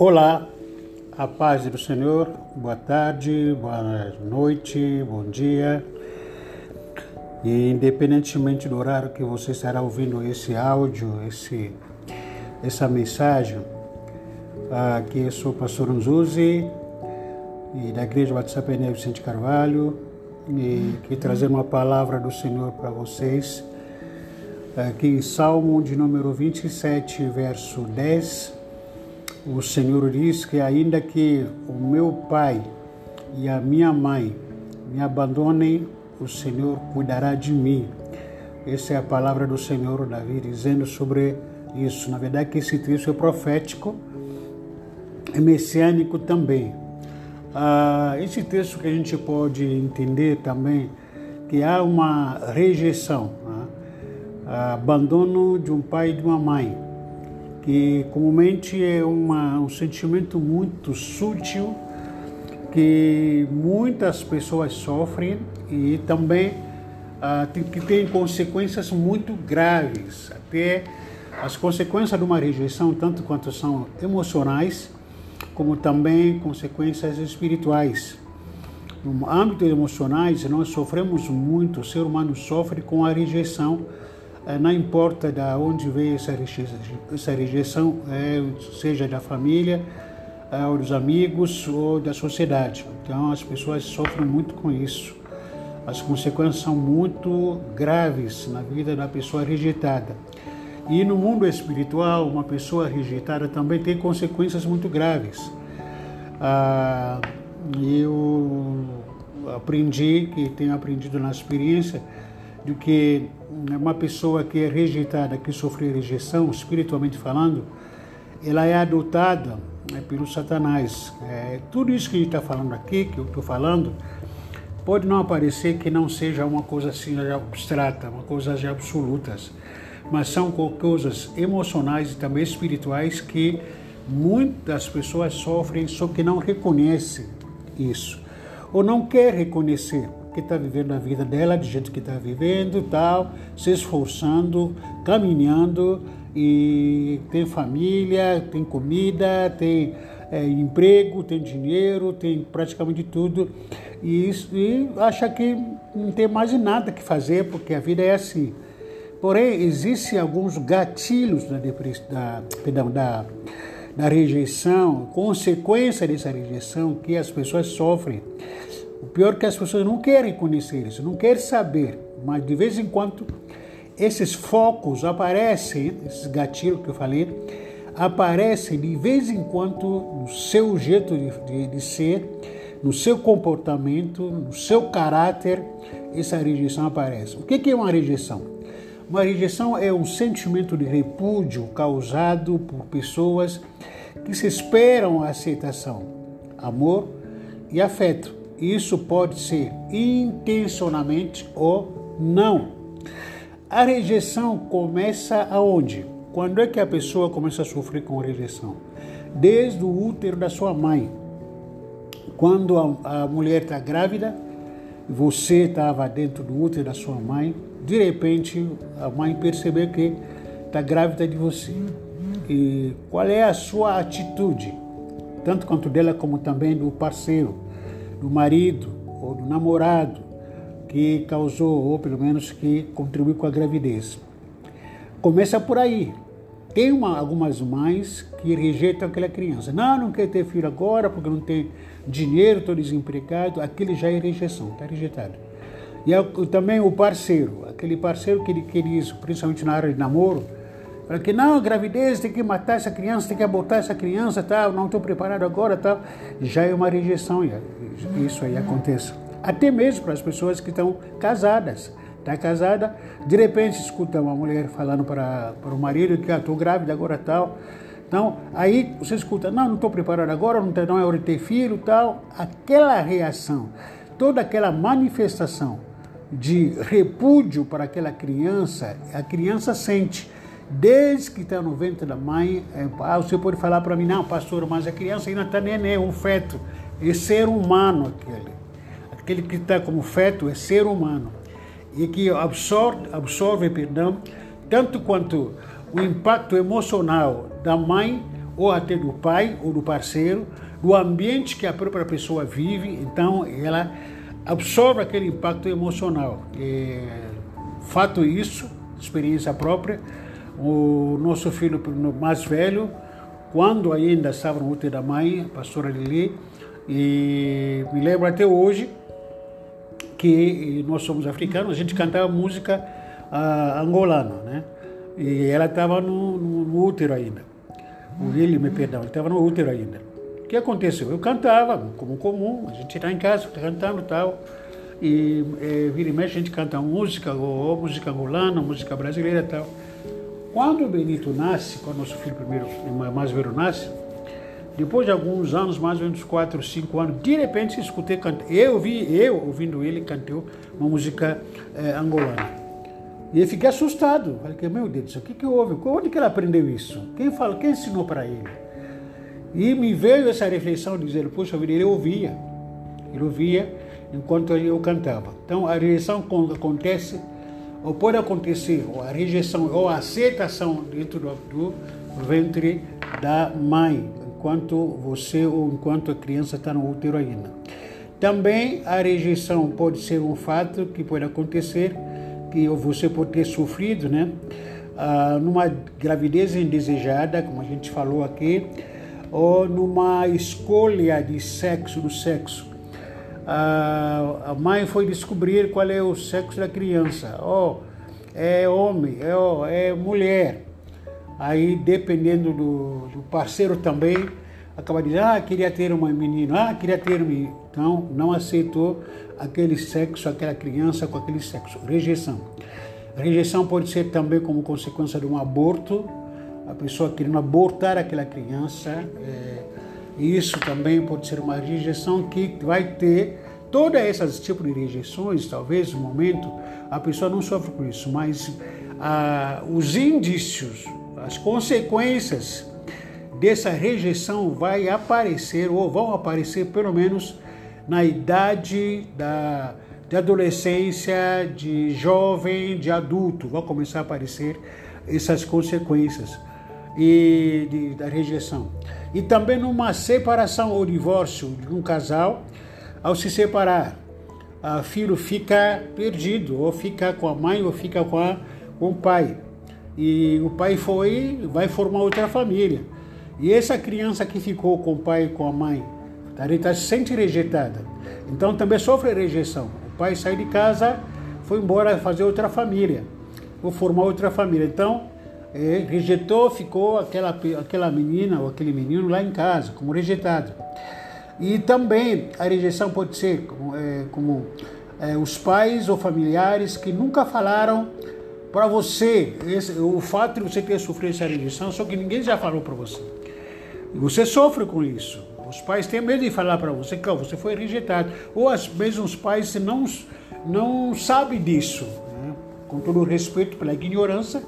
Olá, a paz do Senhor, boa tarde, boa noite, bom dia. E independentemente do horário que você estará ouvindo esse áudio, esse, essa mensagem, aqui eu sou o pastor Unzuzi, e da Igreja WhatsApp Enel Vicente Carvalho, e que trazer uma palavra do Senhor para vocês. Aqui em Salmo de número 27, verso 10, o Senhor diz que ainda que o meu pai e a minha mãe me abandonem, o Senhor cuidará de mim. Essa é a palavra do Senhor Davi dizendo sobre isso. Na verdade, que esse texto é profético, é messiânico também. Ah, esse texto que a gente pode entender também que há uma rejeição, né? abandono de um pai e de uma mãe que comumente é uma, um sentimento muito sutil que muitas pessoas sofrem e também ah, que tem consequências muito graves. Até as consequências de uma rejeição, tanto quanto são emocionais, como também consequências espirituais. No âmbito emocionais, nós sofremos muito, o ser humano sofre com a rejeição não importa de onde veio essa rejeição, essa rejeição é, seja da família, é, ou dos amigos ou da sociedade. Então as pessoas sofrem muito com isso. As consequências são muito graves na vida da pessoa rejeitada. E no mundo espiritual, uma pessoa rejeitada também tem consequências muito graves. Ah, eu aprendi, que tenho aprendido na experiência, de que uma pessoa que é rejeitada, que sofre rejeição, espiritualmente falando, ela é adotada né, pelo Satanás. É, tudo isso que a gente está falando aqui, que eu estou falando, pode não aparecer que não seja uma coisa assim abstrata, uma coisa de absolutas, mas são coisas emocionais e também espirituais que muitas pessoas sofrem, só que não reconhecem isso, ou não quer reconhecer que está vivendo a vida dela do jeito que está vivendo, tal, se esforçando, caminhando e tem família, tem comida, tem é, emprego, tem dinheiro, tem praticamente tudo e, isso, e acha que não tem mais nada que fazer porque a vida é assim. Porém, existem alguns gatilhos da, da, perdão, da, da rejeição, consequência dessa rejeição que as pessoas sofrem. O pior é que as pessoas não querem conhecer isso, não querem saber, mas de vez em quando esses focos aparecem, esses gatilhos que eu falei, aparecem de vez em quando no seu jeito de, de, de ser, no seu comportamento, no seu caráter, essa rejeição aparece. O que é uma rejeição? Uma rejeição é um sentimento de repúdio causado por pessoas que se esperam a aceitação, amor e afeto. Isso pode ser intencionalmente ou não. A rejeição começa aonde? Quando é que a pessoa começa a sofrer com rejeição? Desde o útero da sua mãe. Quando a, a mulher está grávida, você estava dentro do útero da sua mãe, de repente a mãe percebeu que está grávida de você. E qual é a sua atitude? Tanto quanto dela como também do parceiro do marido ou do namorado que causou, ou pelo menos que contribuiu com a gravidez. Começa por aí. Tem uma, algumas mães que rejeitam aquela criança. Não, não quer ter filho agora porque não tem dinheiro, estou desempregado. Aquele já é rejeição, está rejeitado. E é também o parceiro, aquele parceiro que ele isso, principalmente na área de namoro, Fala que não, gravidez, tem que matar essa criança, tem que abortar essa criança, tal, não estou preparado agora, tal. Já é uma rejeição, isso aí acontece. Até mesmo para as pessoas que estão casadas. Está casada, de repente escuta uma mulher falando para, para o marido que estou ah, grávida agora tal. Então, aí você escuta, não, não estou preparado agora, não, não é hora de ter filho tal. Aquela reação, toda aquela manifestação de repúdio para aquela criança, a criança sente desde que está no ventre da mãe, é, ah, você pode falar para mim, não, pastor, mas a criança ainda está neném, um feto, é ser humano aquele. Aquele que está como feto é ser humano. E que absorve, absorve, perdão, tanto quanto o impacto emocional da mãe ou até do pai ou do parceiro, do ambiente que a própria pessoa vive, então ela absorve aquele impacto emocional. É, fato isso, experiência própria, o nosso filho mais velho, quando ainda estava no útero da mãe, a pastora Lili, e me lembro até hoje que nós somos africanos, a gente cantava música uh, angolana, né? E ela estava no, no, no, útero ainda. O ele, me perdão, ele estava no útero ainda. O que aconteceu? Eu cantava, como comum, a gente está em casa, tá cantando tal. E é, vira e mexe, a gente canta música, ou, ou música angolana, música brasileira tal. Quando o Benito nasce, quando nosso filho primeiro, mais velho nasce, depois de alguns anos, mais ou menos 4, 5 anos, de repente escutei cantar. Eu vi, eu ouvindo ele cantou uma música é, angolana. E eu fiquei assustado. Falei, meu Deus, o que, que houve? Onde que ele aprendeu isso? Quem falou? Quem ensinou para ele? E me veio essa reflexão dizer, poxa vida, ele ouvia. Ele ouvia enquanto eu cantava. Então a rejeição acontece, ou pode acontecer, ou a rejeição, ou a aceitação dentro do, do ventre da mãe, enquanto você ou enquanto a criança está no útero ainda. Também a rejeição pode ser um fato que pode acontecer que você pode ter sofrido, né? Ah, numa gravidez indesejada, como a gente falou aqui, ou numa escolha de sexo do sexo. A mãe foi descobrir qual é o sexo da criança. Oh, é homem, é, oh, é mulher. Aí, dependendo do, do parceiro também, acaba dizendo, ah, queria ter uma menina, ah, queria ter uma... Então, não aceitou aquele sexo, aquela criança com aquele sexo. Rejeição. Rejeição pode ser também como consequência de um aborto, a pessoa querendo abortar aquela criança. É, isso também pode ser uma rejeição que vai ter todas essas tipos de rejeições, talvez no momento a pessoa não sofre com isso, mas ah, os indícios, as consequências dessa rejeição vai aparecer ou vão aparecer pelo menos na idade da, de adolescência, de jovem, de adulto, vão começar a aparecer essas consequências e de, da rejeição. E também numa separação ou divórcio de um casal, ao se separar, o filho fica perdido, ou fica com a mãe, ou fica com, a, com o pai. E o pai foi, vai formar outra família. E essa criança que ficou com o pai e com a mãe, está se sente rejeitada. Então também sofre rejeição. O pai sai de casa, foi embora fazer outra família, ou formar outra família. Então, é, rejeitou, ficou aquela, aquela menina ou aquele menino lá em casa, como rejeitado. E também a rejeição pode ser é, como é, os pais ou familiares que nunca falaram para você esse, o fato de você ter sofrido essa rejeição, só que ninguém já falou para você. Você sofre com isso. Os pais têm medo de falar para você que você foi rejeitado. Ou as mesmos pais não, não sabem disso. Né? Com todo o respeito pela ignorância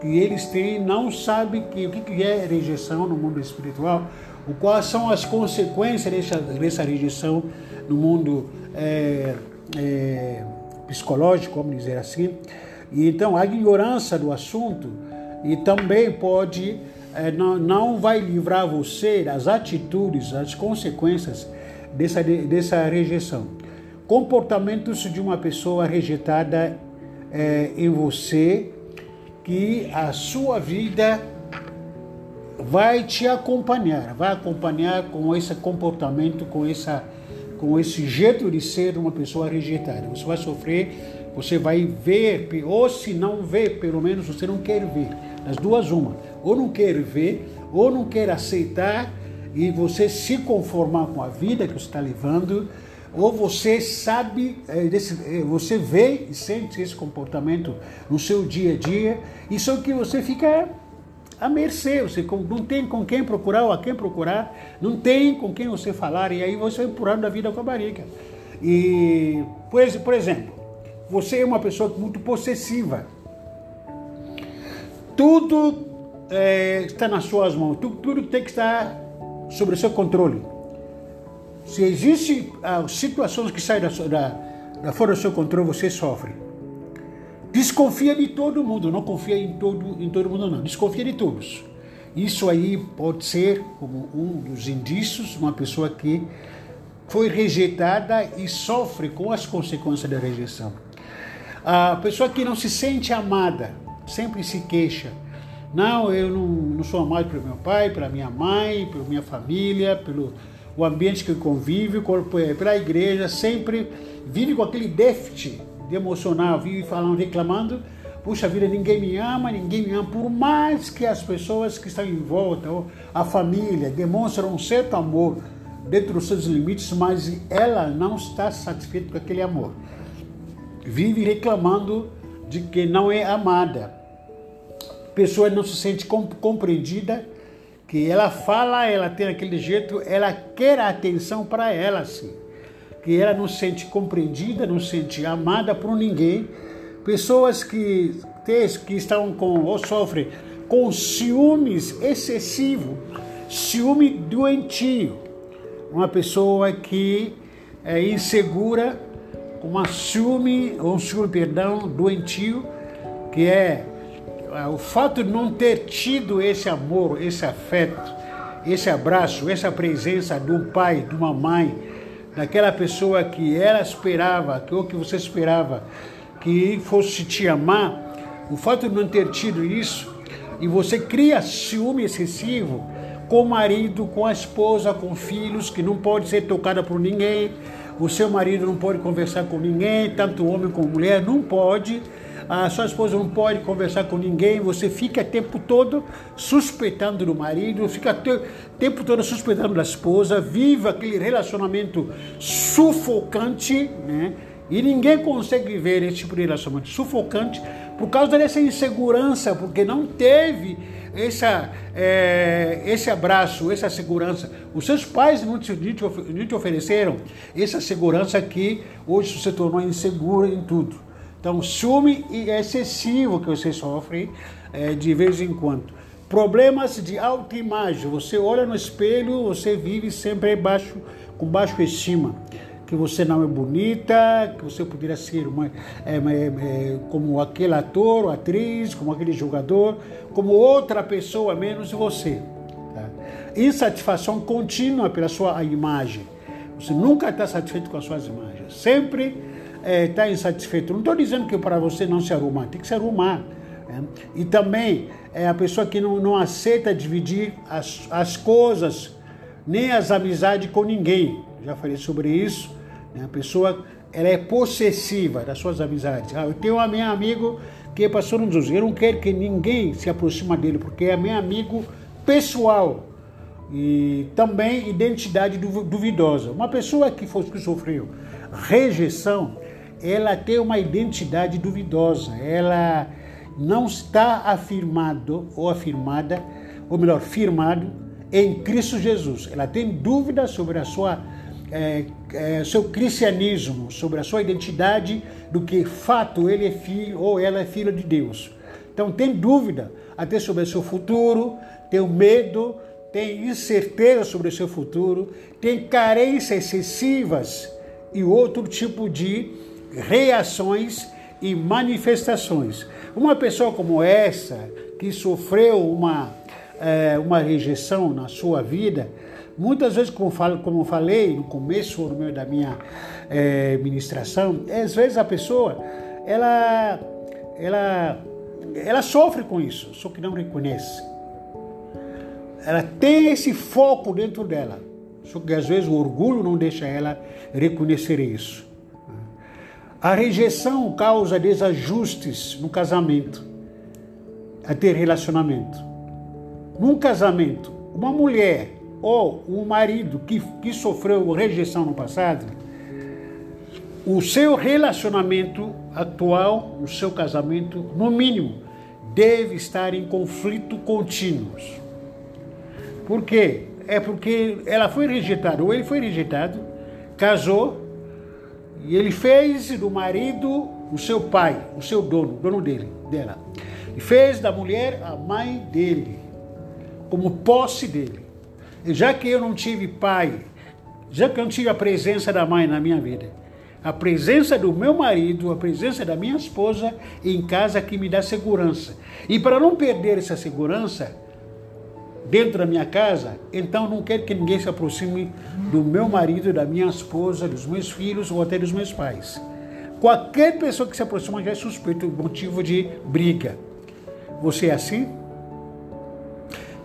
que eles têm, não sabem que, o que é rejeição no mundo espiritual, quais são as consequências dessa, dessa rejeição no mundo é, é, psicológico, vamos dizer assim. E então a ignorância do assunto e também pode é, não, não vai livrar você das atitudes, das consequências dessa, dessa rejeição. Comportamentos de uma pessoa rejeitada é, em você, que a sua vida vai te acompanhar, vai acompanhar com esse comportamento, com, essa, com esse jeito de ser uma pessoa rejeitada. Você vai sofrer, você vai ver, ou se não ver, pelo menos você não quer ver. Das duas, uma ou não quer ver, ou não quer aceitar e você se conformar com a vida que você está levando, ou você sabe, é, é, você vê e sente esse comportamento no seu dia a dia, e só que você fica à mercê, você não tem com quem procurar ou a quem procurar, não tem com quem você falar, e aí você vai empurrando a vida com a barriga. E, por exemplo, você é uma pessoa muito possessiva. Tudo é, está nas suas mãos. Tudo, tudo tem que estar sobre o seu controle. Se existem ah, situações que saem da, da, da, fora do seu controle, você sofre. Desconfia de todo mundo, não confia em todo, em todo mundo, não. Desconfia de todos. Isso aí pode ser como um dos indícios, uma pessoa que foi rejeitada e sofre com as consequências da rejeição. A pessoa que não se sente amada, sempre se queixa. Não, eu não, não sou amado pelo meu pai, pela minha mãe, pela minha família, pelo o ambiente que convive, pela igreja, sempre vive com aquele déficit de emocional, vive falando, reclamando puxa vida, ninguém me ama, ninguém me ama, por mais que as pessoas que estão em volta, ou a família, demonstram um certo amor dentro dos seus limites, mas ela não está satisfeita com aquele amor. Vive reclamando de que não é amada. A pessoa não se sente compreendida, que ela fala, ela tem aquele jeito, ela quer a atenção para ela, sim. Que ela não se sente compreendida, não se sente amada por ninguém pessoas que, que estão com ou sofrem com ciúmes excessivo, ciúme doentio. Uma pessoa que é insegura, com uma ciúme, um ciúme, perdão, doentio, que é, é o fato de não ter tido esse amor, esse afeto, esse abraço, essa presença de um pai, de uma mãe, daquela pessoa que ela esperava, ou que você esperava, que fosse te amar, o fato de não ter tido isso, e você cria ciúme excessivo com o marido, com a esposa, com filhos, que não pode ser tocada por ninguém, o seu marido não pode conversar com ninguém, tanto homem como mulher, não pode, a sua esposa não pode conversar com ninguém, você fica o tempo todo suspeitando do marido, fica o tempo todo suspeitando da esposa, vive aquele relacionamento sufocante, né? E ninguém consegue viver esse tipo de relacionamento sufocante por causa dessa insegurança, porque não teve essa, é, esse abraço, essa segurança. Os seus pais não te, não te ofereceram essa segurança que hoje se tornou insegura em tudo. Então, ciúme excessivo que você sofre é, de vez em quando. Problemas de autoimagem. Você olha no espelho, você vive sempre baixo, com baixo estima que você não é bonita, que você poderia ser uma, é, é, é, como aquele ator ou atriz, como aquele jogador, como outra pessoa menos você. Tá? Insatisfação contínua pela sua imagem. Você nunca está satisfeito com as suas imagens. Sempre está é, insatisfeito. Não estou dizendo que para você não se arrumar, tem que se arrumar. Né? E também é a pessoa que não, não aceita dividir as, as coisas, nem as amizades com ninguém. Já falei sobre isso. Né? A pessoa ela é possessiva das suas amizades. Ah, eu tenho um amigo que é pastor um dos eu não quero que ninguém se aproxima dele, porque é meu amigo pessoal e também identidade duvidosa. Uma pessoa que, foi, que sofreu rejeição, ela tem uma identidade duvidosa, ela não está afirmado ou afirmada, ou melhor, firmado em Cristo Jesus. Ela tem dúvidas sobre a sua é, é, seu cristianismo, sobre a sua identidade, do que fato ele é filho ou ela é filha de Deus. Então tem dúvida até sobre o seu futuro, tem medo, tem incerteza sobre o seu futuro, tem carências excessivas e outro tipo de reações e manifestações. Uma pessoa como essa, que sofreu uma, é, uma rejeição na sua vida, Muitas vezes, como, falo, como falei no começo no meio da minha é, ministração, às vezes a pessoa ela, ela, ela sofre com isso, só que não reconhece. Ela tem esse foco dentro dela, só que às vezes o orgulho não deixa ela reconhecer isso. A rejeição causa desajustes no casamento, a ter relacionamento. Num casamento, uma mulher ou um marido que, que sofreu rejeição no passado, o seu relacionamento atual, o seu casamento, no mínimo, deve estar em conflito contínuos. Por quê? É porque ela foi rejeitada, ou ele foi rejeitado, casou, e ele fez do marido o seu pai, o seu dono, dono dele, dela. E fez da mulher a mãe dele, como posse dele já que eu não tive pai, já que eu não tive a presença da mãe na minha vida, a presença do meu marido, a presença da minha esposa em casa que me dá segurança. E para não perder essa segurança, dentro da minha casa, então não quero que ninguém se aproxime do meu marido, da minha esposa, dos meus filhos ou até dos meus pais. Qualquer pessoa que se aproxima já é suspeito, motivo de briga. Você é assim?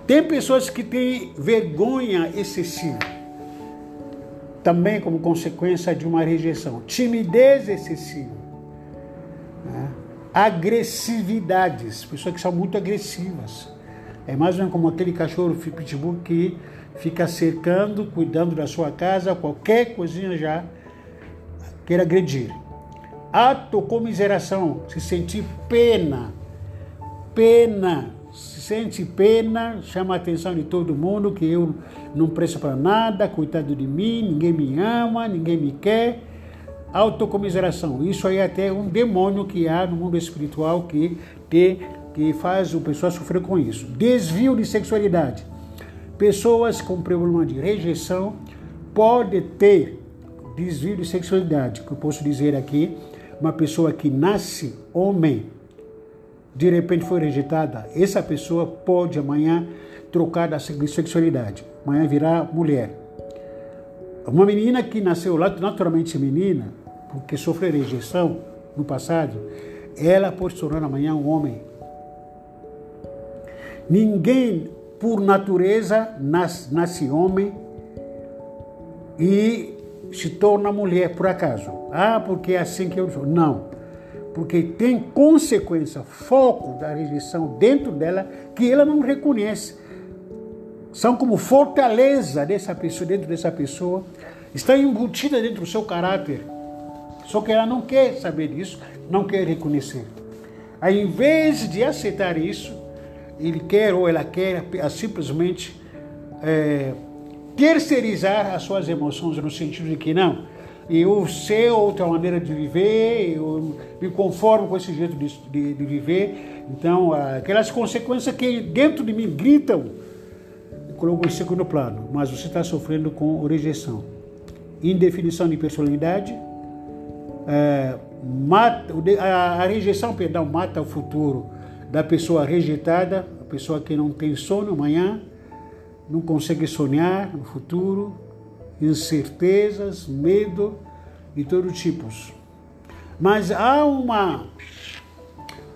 Tem pessoas que têm vergonha excessiva, também como consequência de uma rejeição, timidez excessiva, né? agressividades, pessoas que são muito agressivas. É mais ou menos como aquele cachorro pitbull que fica cercando, cuidando da sua casa, qualquer coisinha já quer agredir. Autocomiseração, se sentir pena, pena, se sente pena, chama a atenção de todo mundo que eu não presto para nada, coitado de mim, ninguém me ama, ninguém me quer. Autocomiseração, isso aí é até um demônio que há no mundo espiritual que tem que faz o pessoal sofrer com isso. Desvio de sexualidade. Pessoas com problema de rejeição podem ter desvio de sexualidade, que eu posso dizer aqui, uma pessoa que nasce homem, de repente foi rejeitada, essa pessoa pode amanhã trocar da sexualidade, amanhã virar mulher. Uma menina que nasceu naturalmente menina, porque sofreu rejeição no passado, ela pode se tornar amanhã um homem Ninguém, por natureza, nasce, nasce homem e se torna mulher por acaso. Ah, porque é assim que eu sou. Não. Porque tem consequência, foco da rejeição dentro dela que ela não reconhece. São como fortaleza dessa pessoa, dentro dessa pessoa, está embutida dentro do seu caráter. Só que ela não quer saber disso, não quer reconhecer. Aí, em vez de aceitar isso, ele quer ou ela quer simplesmente é, terceirizar as suas emoções no sentido de que não, eu sei outra maneira de viver, eu me conformo com esse jeito de, de, de viver. Então, aquelas consequências que dentro de mim gritam, eu coloco em segundo plano, mas você está sofrendo com rejeição. Indefinição de personalidade, é, mata, a, a rejeição, perdão, mata o futuro da pessoa rejeitada, a pessoa que não tem sono amanhã, não consegue sonhar no futuro, incertezas, medo de todo tipos. Mas há uma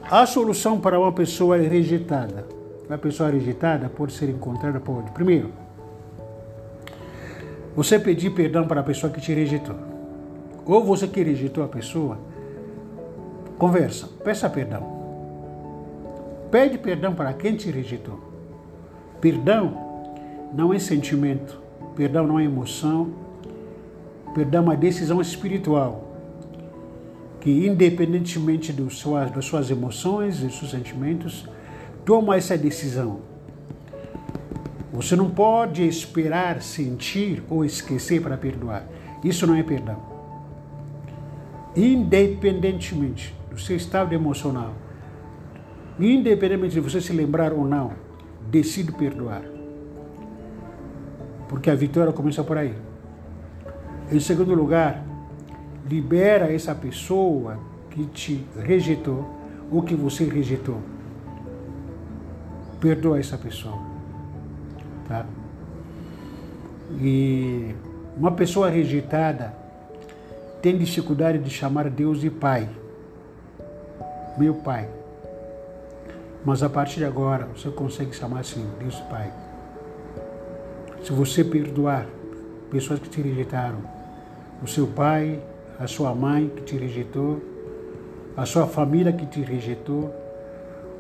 a solução para uma pessoa rejeitada. Uma pessoa rejeitada pode ser encontrada por primeiro, você pedir perdão para a pessoa que te rejeitou. Ou você que rejeitou a pessoa, conversa, peça perdão. Pede perdão para quem te rejeitou. Perdão não é sentimento, perdão não é emoção, perdão é uma decisão espiritual que, independentemente dos suas, das suas emoções e seus sentimentos, toma essa decisão. Você não pode esperar sentir ou esquecer para perdoar. Isso não é perdão. Independentemente do seu estado emocional, Independentemente de você se lembrar ou não, decide perdoar. Porque a vitória começa por aí. Em segundo lugar, libera essa pessoa que te rejeitou ou que você rejeitou. Perdoa essa pessoa. Tá? E uma pessoa rejeitada tem dificuldade de chamar Deus de Pai. Meu Pai. Mas a partir de agora, você consegue chamar assim, Deus Pai. Se você perdoar pessoas que te rejeitaram, o seu pai, a sua mãe que te rejeitou, a sua família que te rejeitou,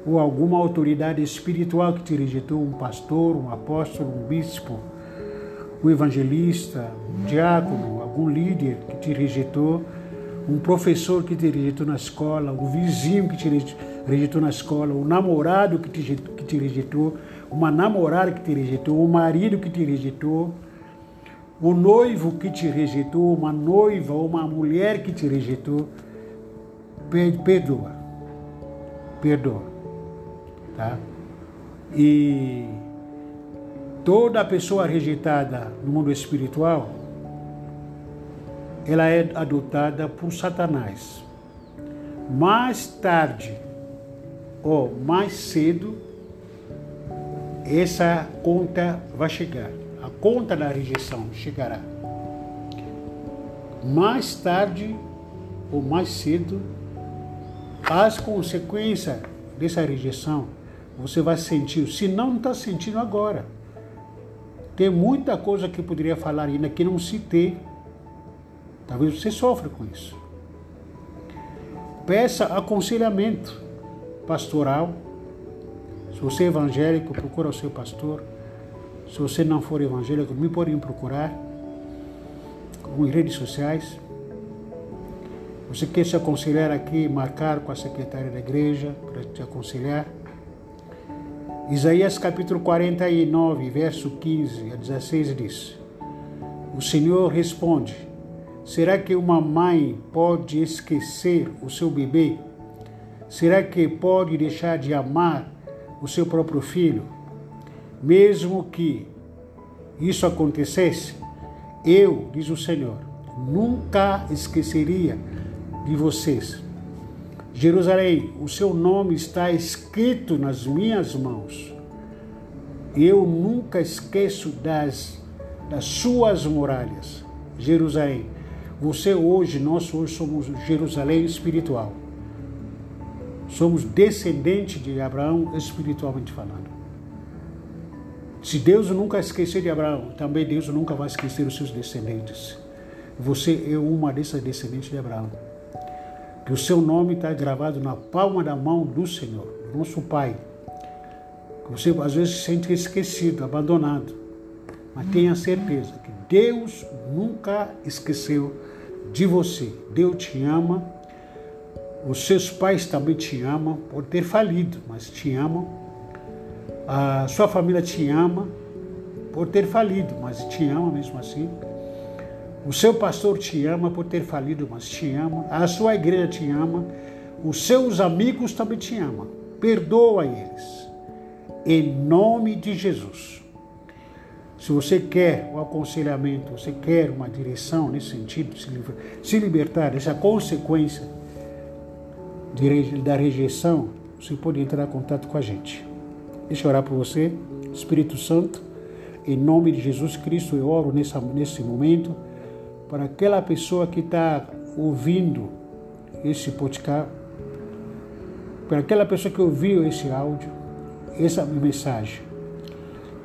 ou alguma autoridade espiritual que te rejeitou, um pastor, um apóstolo, um bispo, um evangelista, um diácono, algum líder que te rejeitou, um professor que te rejeitou na escola, um vizinho que te rejeitou rejeitou na escola, o namorado que te, que te rejeitou, uma namorada que te rejeitou, o marido que te rejeitou, o noivo que te rejeitou, uma noiva uma mulher que te rejeitou, perdoa. Perdoa. Tá? E toda pessoa rejeitada no mundo espiritual, ela é adotada por Satanás. Mais tarde, ou mais cedo, essa conta vai chegar. A conta da rejeição chegará. Mais tarde ou mais cedo, as consequências dessa rejeição você vai sentir. Se não, está sentindo agora. Tem muita coisa que eu poderia falar ainda que não citei. Talvez você sofra com isso. Peça aconselhamento pastoral. Se você é evangélico, procura o seu pastor. Se você não for evangélico, me podem procurar em redes sociais. Você quer se aconselhar aqui, marcar com a secretária da igreja para te aconselhar. Isaías capítulo 49, verso 15 a 16 diz: O Senhor responde: Será que uma mãe pode esquecer o seu bebê? Será que pode deixar de amar o seu próprio filho? Mesmo que isso acontecesse, eu, diz o Senhor, nunca esqueceria de vocês. Jerusalém, o seu nome está escrito nas minhas mãos. Eu nunca esqueço das, das suas muralhas. Jerusalém, você hoje, nós hoje somos Jerusalém espiritual. Somos descendentes de Abraão espiritualmente falando. Se Deus nunca esquecer de Abraão, também Deus nunca vai esquecer os seus descendentes. Você é uma dessas descendentes de Abraão que o seu nome está gravado na palma da mão do Senhor, nosso Pai. Você às vezes se sente esquecido, abandonado, mas tenha certeza que Deus nunca esqueceu de você. Deus te ama, os seus pais também te amam por ter falido, mas te amam. A sua família te ama por ter falido, mas te ama mesmo assim. O seu pastor te ama por ter falido, mas te ama. A sua igreja te ama. Os seus amigos também te amam. Perdoa eles. Em nome de Jesus. Se você quer o aconselhamento, você quer uma direção nesse sentido, se libertar dessa consequência da rejeição, você pode entrar em contato com a gente. Deixa eu orar por você. Espírito Santo, em nome de Jesus Cristo, eu oro nessa, nesse momento para aquela pessoa que está ouvindo esse podcast, para aquela pessoa que ouviu esse áudio, essa mensagem,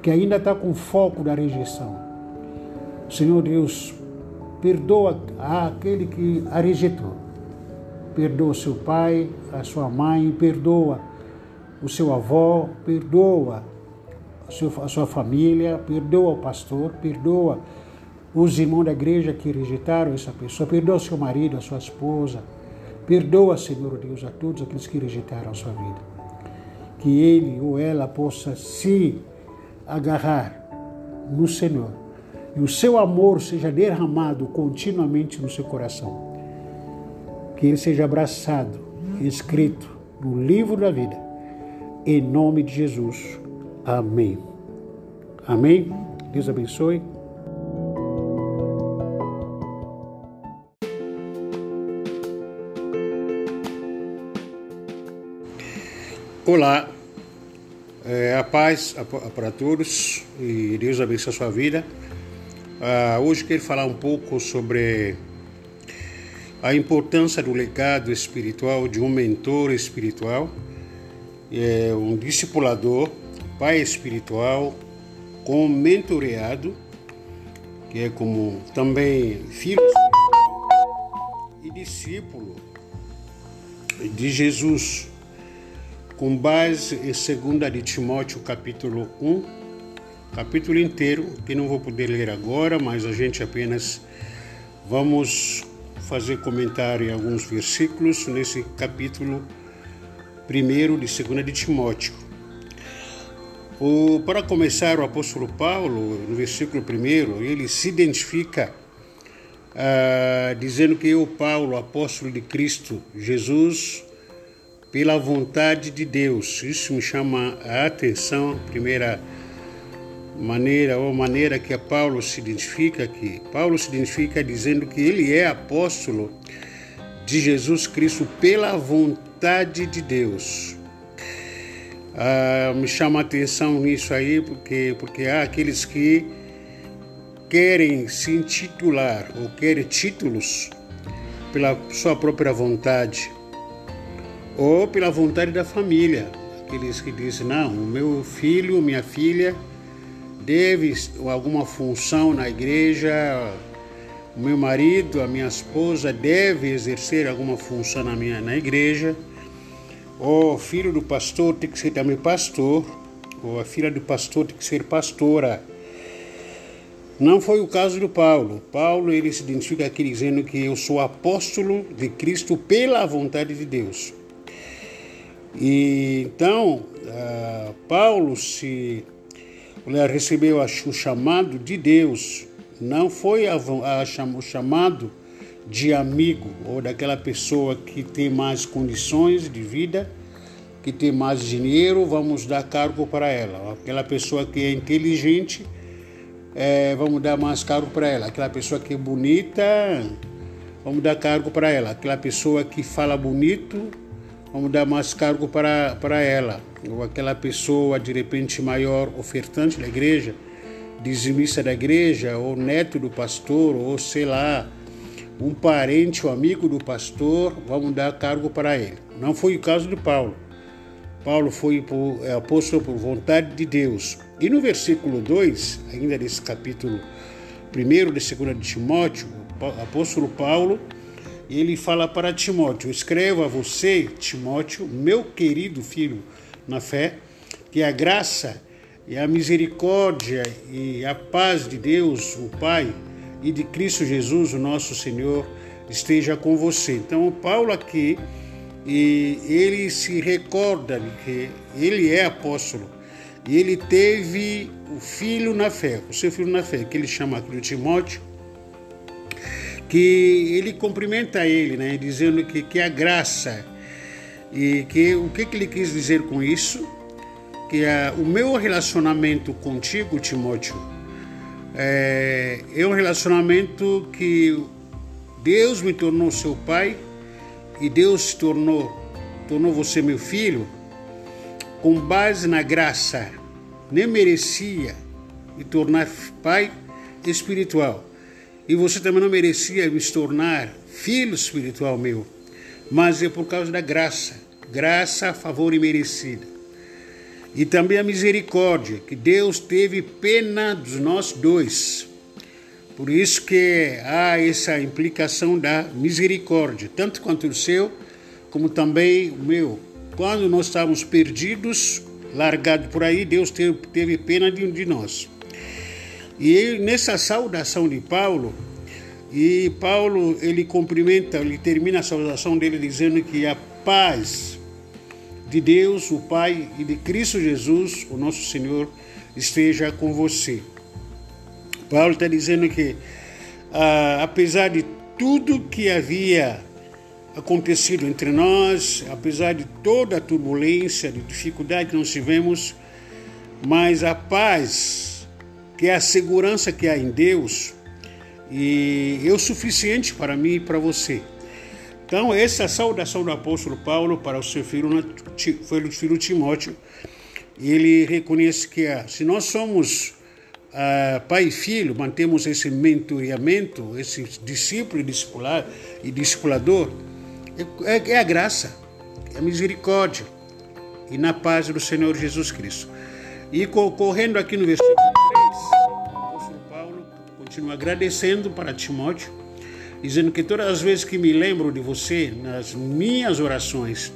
que ainda está com foco da rejeição. Senhor Deus, perdoa aquele que a rejeitou. Perdoa seu pai, a sua mãe, perdoa o seu avô, perdoa a sua família, perdoa o pastor, perdoa os irmãos da igreja que rejeitaram essa pessoa, perdoa seu marido, a sua esposa, perdoa, Senhor Deus, a todos aqueles que rejeitaram a sua vida. Que ele ou ela possa se agarrar no Senhor e o seu amor seja derramado continuamente no seu coração. Que ele seja abraçado escrito no livro da vida. Em nome de Jesus. Amém. Amém. Deus abençoe. Olá, é, a paz para todos e Deus abençoe a sua vida. Ah, hoje quero falar um pouco sobre a importância do legado espiritual de um mentor espiritual, é, um discipulador, pai espiritual, com mentoreado, que é como também filho e discípulo de Jesus. Com base em 2 de Timóteo capítulo 1, capítulo inteiro, que não vou poder ler agora, mas a gente apenas vamos fazer comentário em alguns versículos nesse capítulo 1 de 2 de Timóteo. O, para começar, o apóstolo Paulo, no versículo 1, ele se identifica ah, dizendo que eu, Paulo, apóstolo de Cristo Jesus, pela vontade de Deus. Isso me chama a atenção, primeira maneira ou maneira que Paulo se identifica aqui. Paulo se identifica dizendo que ele é apóstolo de Jesus Cristo pela vontade de Deus. Ah, me chama a atenção nisso aí, porque, porque há aqueles que querem se intitular ou querem títulos pela sua própria vontade ou pela vontade da família. Aqueles que dizem, não, o meu filho, minha filha deve alguma função na igreja, o meu marido, a minha esposa deve exercer alguma função na minha na igreja. O filho do pastor tem que ser também pastor, ou a filha do pastor tem que ser pastora. Não foi o caso do Paulo. Paulo ele se identifica aqui dizendo que eu sou apóstolo de Cristo pela vontade de Deus. E então uh, Paulo se recebeu o chamado de Deus, não foi o chamado de amigo ou daquela pessoa que tem mais condições de vida, que tem mais dinheiro, vamos dar cargo para ela. Aquela pessoa que é inteligente, é, vamos dar mais cargo para ela. Aquela pessoa que é bonita, vamos dar cargo para ela. Aquela pessoa que fala bonito, vamos dar mais cargo para, para ela. Ou aquela pessoa de repente maior ofertante da igreja, dizimista da igreja, ou neto do pastor, ou sei lá, um parente ou amigo do pastor, vamos dar cargo para ele. Não foi o caso de Paulo. Paulo foi é, apóstolo por vontade de Deus. E no versículo 2, ainda desse capítulo 1 de 2 de Timóteo, o apóstolo Paulo, ele fala para Timóteo: Escreva a você, Timóteo, meu querido filho na fé, que a graça e a misericórdia e a paz de Deus, o Pai, e de Cristo Jesus, o nosso Senhor, esteja com você. Então, Paulo aqui, ele se recorda de que ele é apóstolo e ele teve o filho na fé, o seu filho na fé, que ele chama aqui de Timóteo, que ele cumprimenta ele, né, dizendo que, que a graça e que o que, que ele quis dizer com isso, que a, o meu relacionamento contigo, Timóteo, é, é um relacionamento que Deus me tornou seu pai e Deus tornou, tornou você meu filho com base na graça. Nem merecia me tornar pai espiritual. E você também não merecia me tornar filho espiritual meu. Mas é por causa da graça. Graça, favor e merecida. E também a misericórdia, que Deus teve pena dos nós dois por isso que há essa implicação da misericórdia, tanto quanto o seu, como também o meu. Quando nós estávamos perdidos, largados por aí, Deus teve, pena de, de nós. E nessa saudação de Paulo, e Paulo ele cumprimenta, ele termina a saudação dele dizendo que a paz de Deus, o Pai e de Cristo Jesus, o nosso Senhor, esteja com você. Paulo está dizendo que, ah, apesar de tudo que havia acontecido entre nós, apesar de toda a turbulência, de dificuldade que nós tivemos, mas a paz, que é a segurança que há em Deus, e é o suficiente para mim e para você. Então, essa é a saudação do apóstolo Paulo para o seu filho, o filho Timóteo. Ele reconhece que ah, se nós somos uh, pai e filho, mantemos esse mentoreamento, esse discípulo e, discipular, e discipulador, é, é a graça, é a misericórdia e na paz do Senhor Jesus Cristo. E correndo aqui no versículo agradecendo para Timóteo, dizendo que todas as vezes que me lembro de você, nas minhas orações,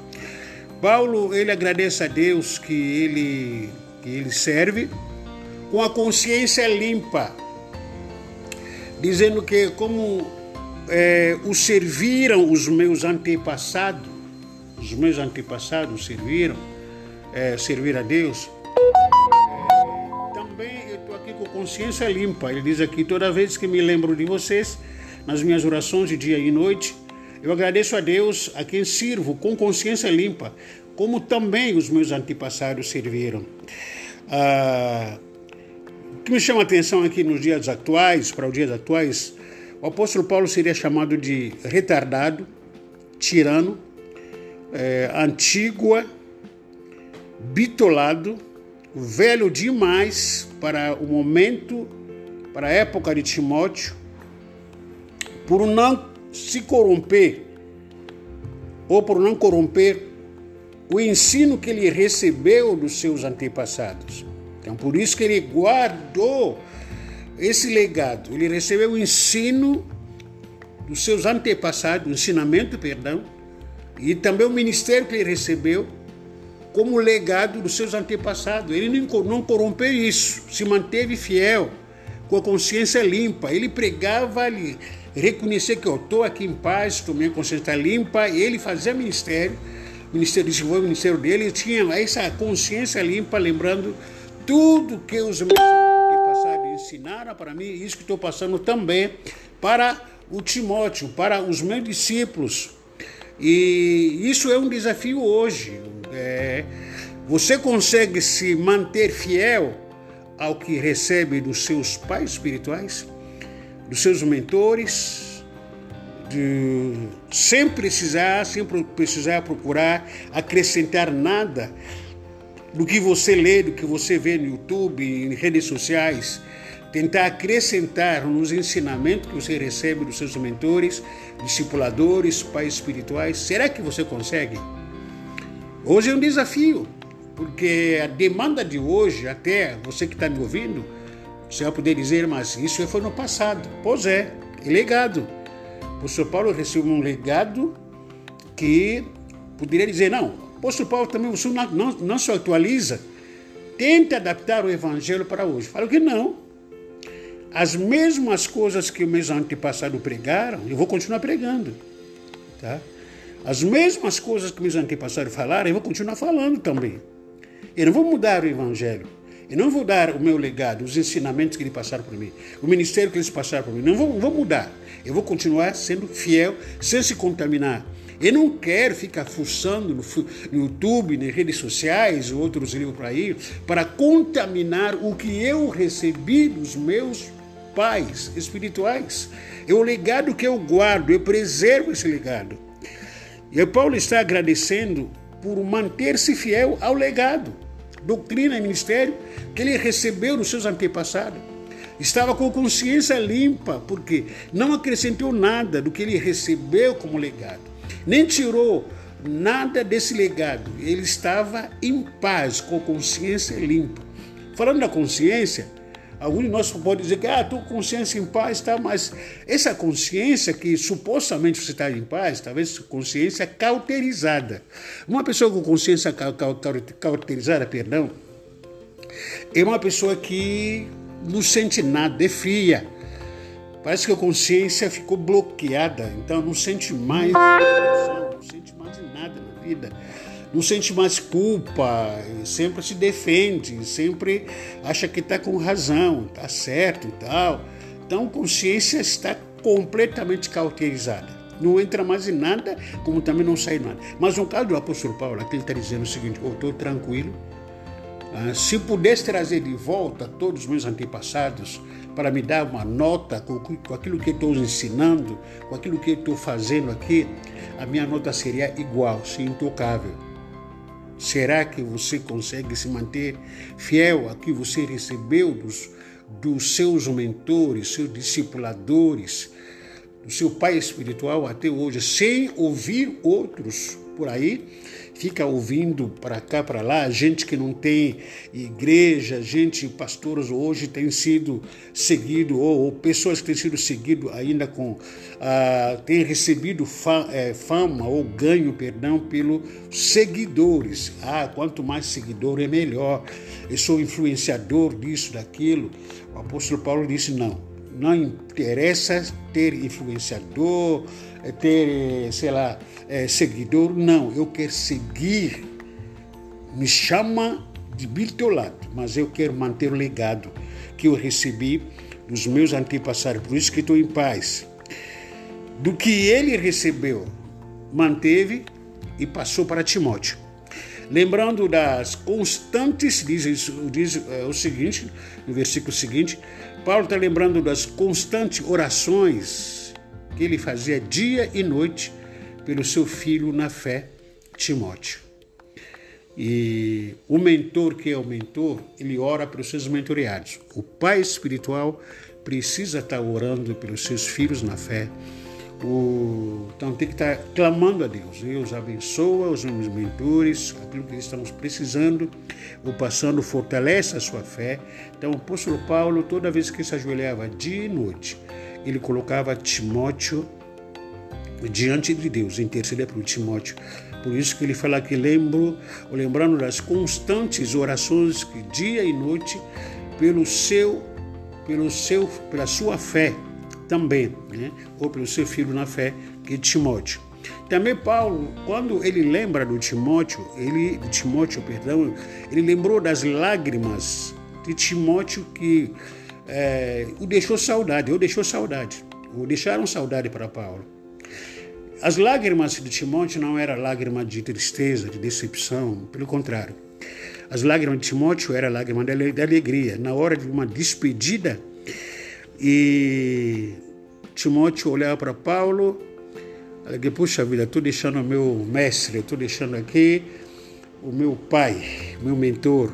Paulo ele agradece a Deus que ele, que ele serve, com a consciência limpa, dizendo que como é, o serviram os meus antepassados, os meus antepassados serviram, é, servir a Deus, consciência limpa. Ele diz aqui, toda vez que me lembro de vocês, nas minhas orações de dia e noite, eu agradeço a Deus a quem sirvo com consciência limpa, como também os meus antepassados serviram. Ah, que me chama a atenção aqui nos dias atuais, para os dias atuais, o apóstolo Paulo seria chamado de retardado, tirano, é, antígua, bitolado, velho demais para o momento, para a época de Timóteo, por não se corromper ou por não corromper o ensino que ele recebeu dos seus antepassados. Então, por isso que ele guardou esse legado. Ele recebeu o ensino dos seus antepassados, o ensinamento, perdão, e também o ministério que ele recebeu como legado dos seus antepassados. Ele não corrompeu isso, se manteve fiel, com a consciência limpa. Ele pregava, ele reconhecer que eu estou aqui em paz, estou minha consciência está limpa, ele fazia ministério, ministério desenvolveu o ministério dele, ele tinha essa consciência limpa, lembrando tudo que os meus antepassados ensinaram para mim, isso que estou passando também para o Timóteo, para os meus discípulos. E isso é um desafio hoje. É, você consegue se manter fiel ao que recebe dos seus pais espirituais, dos seus mentores, de, sem precisar, sem precisar procurar acrescentar nada do que você lê, do que você vê no YouTube, em redes sociais, tentar acrescentar nos ensinamentos que você recebe dos seus mentores, discipuladores, pais espirituais. Será que você consegue? Hoje é um desafio, porque a demanda de hoje, até você que está me ouvindo, você vai poder dizer, mas isso foi no passado. Pois é, é legado. O São Paulo recebeu um legado que poderia dizer, não, o apóstolo Paulo também você não, não, não se atualiza, tenta adaptar o evangelho para hoje. Fala que não as mesmas coisas que meus antepassados pregaram, eu vou continuar pregando. Tá? As mesmas coisas que meus antepassados falaram, eu vou continuar falando também. Eu não vou mudar o evangelho. Eu não vou dar o meu legado, os ensinamentos que eles passaram para mim, o ministério que eles passaram para mim. Não vou, não vou mudar. Eu vou continuar sendo fiel, sem se contaminar. Eu não quero ficar fuçando no, YouTube, nas redes sociais, outros livros para ir, para contaminar o que eu recebi dos meus pais espirituais. É o legado que eu guardo, eu preservo esse legado. E Paulo está agradecendo por manter-se fiel ao legado, doutrina e ministério que ele recebeu dos seus antepassados. Estava com consciência limpa, porque não acrescentou nada do que ele recebeu como legado, nem tirou nada desse legado. Ele estava em paz, com consciência limpa. Falando da consciência, Alguns de nós podem dizer que, ah, estou com consciência em paz, tá? mas essa consciência que supostamente você está em paz, talvez consciência cauterizada. Uma pessoa com consciência cauterizada, perdão, é uma pessoa que não sente nada, é fria. Parece que a consciência ficou bloqueada, então não sente mais, não sente mais nada na vida não sente mais culpa, sempre se defende, sempre acha que está com razão, está certo e tal. Então, consciência está completamente cauterizada. Não entra mais em nada, como também não sai nada. Mas no caso do apóstolo Paulo, aqui ele está dizendo o seguinte: eu estou tranquilo. Ah, se pudesse trazer de volta todos os meus antepassados para me dar uma nota com, com aquilo que estou ensinando, com aquilo que estou fazendo aqui, a minha nota seria igual, sim, intocável. Será que você consegue se manter fiel a que você recebeu dos, dos seus mentores, seus discipuladores, do seu pai espiritual até hoje, sem ouvir outros por aí? Fica ouvindo para cá, para lá, gente que não tem igreja, gente, pastores hoje têm sido seguido, ou, ou pessoas que têm sido seguido ainda com, ah, têm recebido é, fama ou ganho, perdão, pelos seguidores. Ah, quanto mais seguidor é melhor. Eu sou influenciador disso, daquilo. O apóstolo Paulo disse, não, não interessa ter influenciador, ter, sei lá, é, seguidor. Não, eu quero seguir. Me chama de lado, mas eu quero manter o legado que eu recebi dos meus antepassados. Por isso que estou em paz. Do que ele recebeu, manteve e passou para Timóteo. Lembrando das constantes, diz, diz é, o seguinte, no versículo seguinte, Paulo está lembrando das constantes orações que ele fazia dia e noite pelo seu filho na fé, Timóteo. E o mentor que é o mentor, ele ora pelos seus mentoreados. O pai espiritual precisa estar orando pelos seus filhos na fé. O, então tem que estar clamando a Deus. Deus abençoa os meus mentores, aquilo que estamos precisando. O passando fortalece a sua fé. Então o apóstolo Paulo, toda vez que se ajoelhava dia e noite, ele colocava Timóteo diante de Deus, intercedia para o Timóteo. Por isso que ele fala que lembro, lembrando das constantes orações que dia e noite pelo seu, pelo seu, pela sua fé também, né? ou pelo seu filho na fé, que é Timóteo. Também Paulo, quando ele lembra do Timóteo, ele, Timóteo, perdão, ele lembrou das lágrimas de Timóteo que é, o deixou saudade, ou deixou saudade, ou deixaram saudade para Paulo. As lágrimas de Timóteo não eram lágrimas de tristeza, de decepção, pelo contrário. As lágrimas de Timóteo eram lágrimas de alegria. Na hora de uma despedida, e Timóteo olhava para Paulo, que puxa vida, estou deixando o meu mestre, estou deixando aqui o meu pai, meu mentor.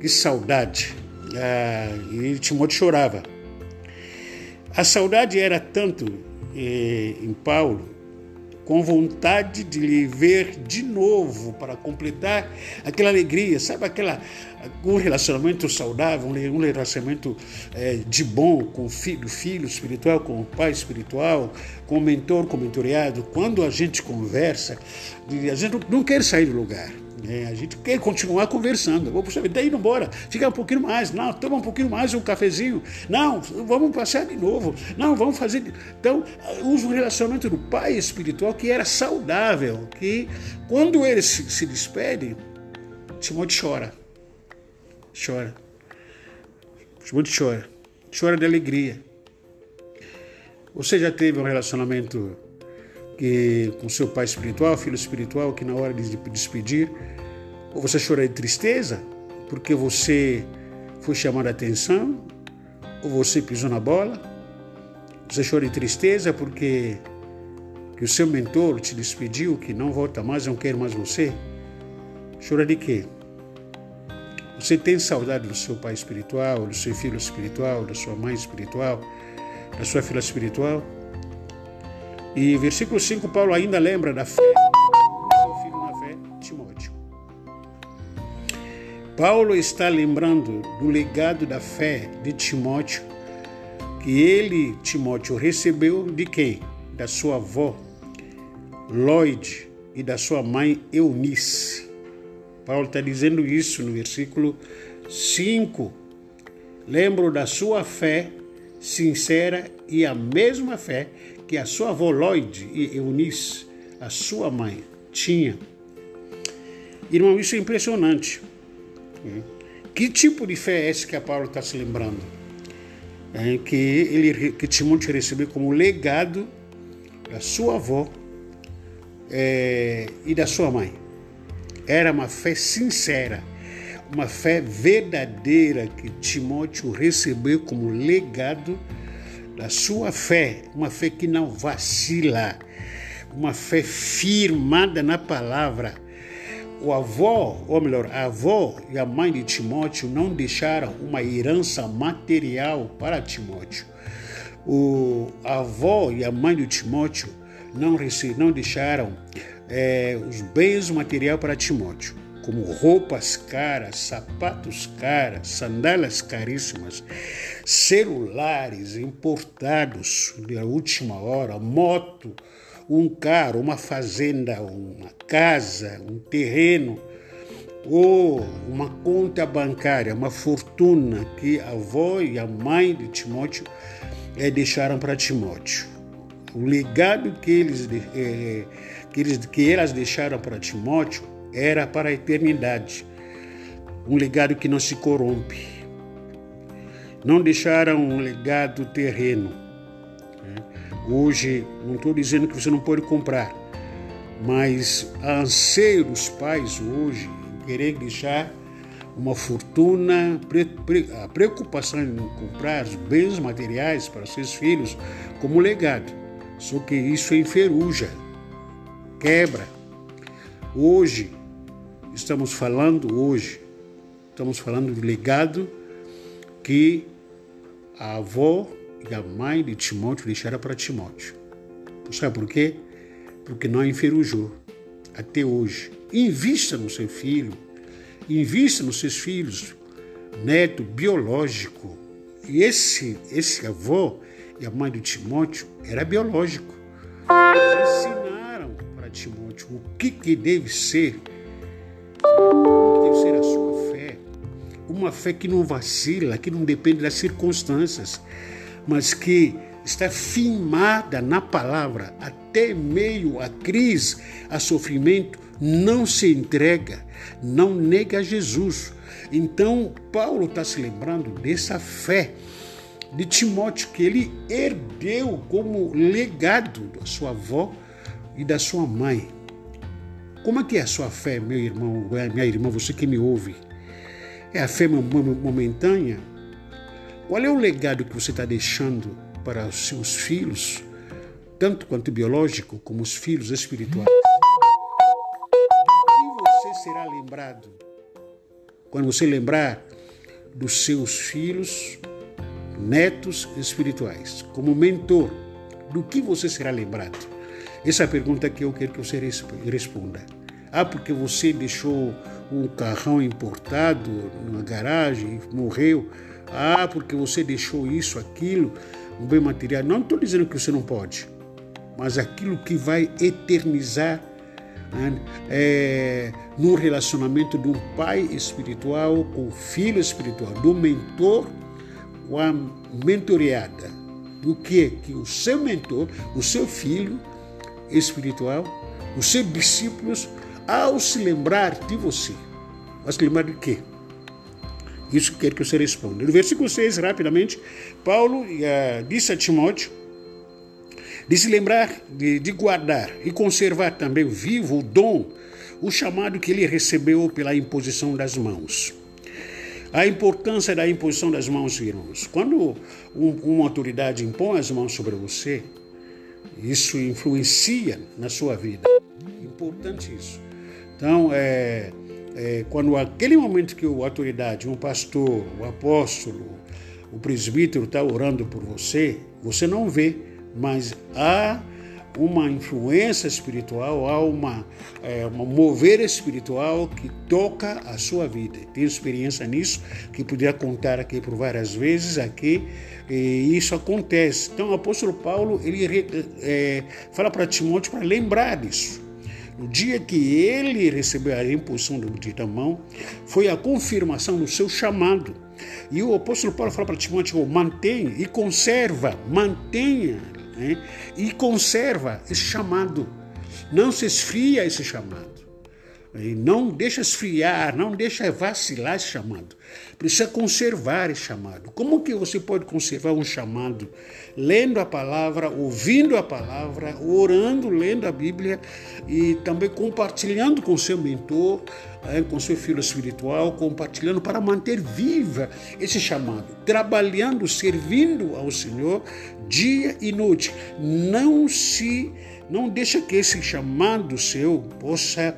Que saudade. Ah, e Timóteo chorava. A saudade era tanto eh, em Paulo com vontade de lhe ver de novo para completar aquela alegria, sabe aquela um relacionamento saudável, um relacionamento é, de bom com o filho, filho espiritual, com o pai espiritual, com o mentor, com o mentoreado. Quando a gente conversa, a gente não quer sair do lugar. É, a gente quer continuar conversando. Vou puxar, daí embora, fica um pouquinho mais. Não, toma um pouquinho mais um cafezinho. Não, vamos passar de novo. Não, vamos fazer. Então, usa o relacionamento do pai espiritual que era saudável, que quando ele se, se despede, Timóteo chora. Chora. Timóteo chora. Chora de alegria. Você já teve um relacionamento que, com seu pai espiritual, filho espiritual, que na hora de despedir, ou você chora de tristeza porque você foi chamado a atenção, ou você pisou na bola, você chora de tristeza porque que o seu mentor te despediu, que não volta mais, não quer mais você. Chora de quê? Você tem saudade do seu pai espiritual, do seu filho espiritual, da sua mãe espiritual, da sua filha espiritual? E versículo 5, Paulo ainda lembra da fé seu filho na fé, Timóteo. Paulo está lembrando do legado da fé de Timóteo, que ele, Timóteo, recebeu de quem? Da sua avó, Lloyd, e da sua mãe, Eunice. Paulo está dizendo isso no versículo 5. Lembro da sua fé sincera e a mesma fé que a sua avó Lloyd e Eunice, a sua mãe, tinha. Irmão, isso é impressionante. Que tipo de fé é essa que a Paulo está se lembrando? É que, ele, que Timóteo recebeu como legado da sua avó é, e da sua mãe. Era uma fé sincera, uma fé verdadeira que Timóteo recebeu como legado da sua fé, uma fé que não vacila, uma fé firmada na palavra. O avô, ou melhor, a avó e a mãe de Timóteo não deixaram uma herança material para Timóteo. O avô e a mãe de Timóteo não, não deixaram é, os bens material para Timóteo como roupas caras, sapatos caras, sandálias caríssimas, celulares importados de última hora, moto, um carro, uma fazenda, uma casa, um terreno, ou uma conta bancária, uma fortuna que a avó e a mãe de Timóteo é, deixaram para Timóteo. O legado que, eles, é, que, eles, que elas deixaram para Timóteo era para a eternidade. Um legado que não se corrompe. Não deixaram um legado terreno. Né? Hoje, não estou dizendo que você não pode comprar, mas a anseio dos pais hoje querer deixar uma fortuna, a preocupação em comprar bens materiais para seus filhos como legado. Só que isso enferruja, quebra. Hoje, estamos falando hoje? Estamos falando do legado que a avó e a mãe de Timóteo deixaram para Timóteo. Sabe por quê? Porque não enferrujou até hoje. Invista no seu filho, invista nos seus filhos, neto biológico. E esse, esse avô e a mãe de Timóteo era biológico. Eles ensinaram para Timóteo o que, que deve ser, o que ser a sua fé. Uma fé que não vacila, que não depende das circunstâncias, mas que está firmada na palavra, até meio a crise, a sofrimento, não se entrega, não nega Jesus. Então, Paulo está se lembrando dessa fé de Timóteo que ele herdeu como legado da sua avó e da sua mãe. Como é que é a sua fé, meu irmão, minha irmã, você que me ouve? É a fé momentânea? Qual é o legado que você está deixando para os seus filhos, tanto quanto biológico como os filhos espirituais? Que você será lembrado quando você lembrar dos seus filhos netos espirituais, como mentor, do que você será lembrado? Essa é a pergunta que eu quero que você responda. Ah, porque você deixou um carrão importado na garagem e morreu. Ah, porque você deixou isso, aquilo, um bem material. Não estou dizendo que você não pode, mas aquilo que vai eternizar né, é, no relacionamento de um pai espiritual com o filho espiritual, do mentor com a mentoreada do que que o seu mentor, o seu filho espiritual, os seus discípulos, ao se lembrar de você, se lembrar de quê? Isso que quer que você responda. No versículo 6, rapidamente, Paulo uh, disse a Timóteo de se lembrar, de, de guardar e conservar também vivo o dom, o chamado que ele recebeu pela imposição das mãos. A importância da imposição das mãos, irmãos. Quando um, uma autoridade impõe as mãos sobre você, isso influencia na sua vida. Importante isso. Então, é, é, quando aquele momento que a autoridade, um pastor, o um apóstolo, o presbítero está orando por você, você não vê, mas há uma influência espiritual, há uma, é, um mover espiritual que toca a sua vida. Tenho experiência nisso, que podia contar aqui por várias vezes aqui, e isso acontece. Então o apóstolo Paulo ele é, fala para Timóteo para lembrar disso. No dia que ele recebeu a imposição da mão, foi a confirmação do seu chamado. E o apóstolo Paulo fala para Timóteo: mantenha e conserva, mantenha né? e conserva esse chamado. Não se esfria esse chamado. E não deixa esfriar, não deixa vacilar esse chamado. Precisa conservar esse chamado. Como que você pode conservar um chamado? Lendo a palavra, ouvindo a palavra, orando, lendo a Bíblia e também compartilhando com seu mentor, eh, com seu filho espiritual, compartilhando para manter viva esse chamado, trabalhando, servindo ao Senhor dia e noite. Não se, não deixa que esse chamado seu possa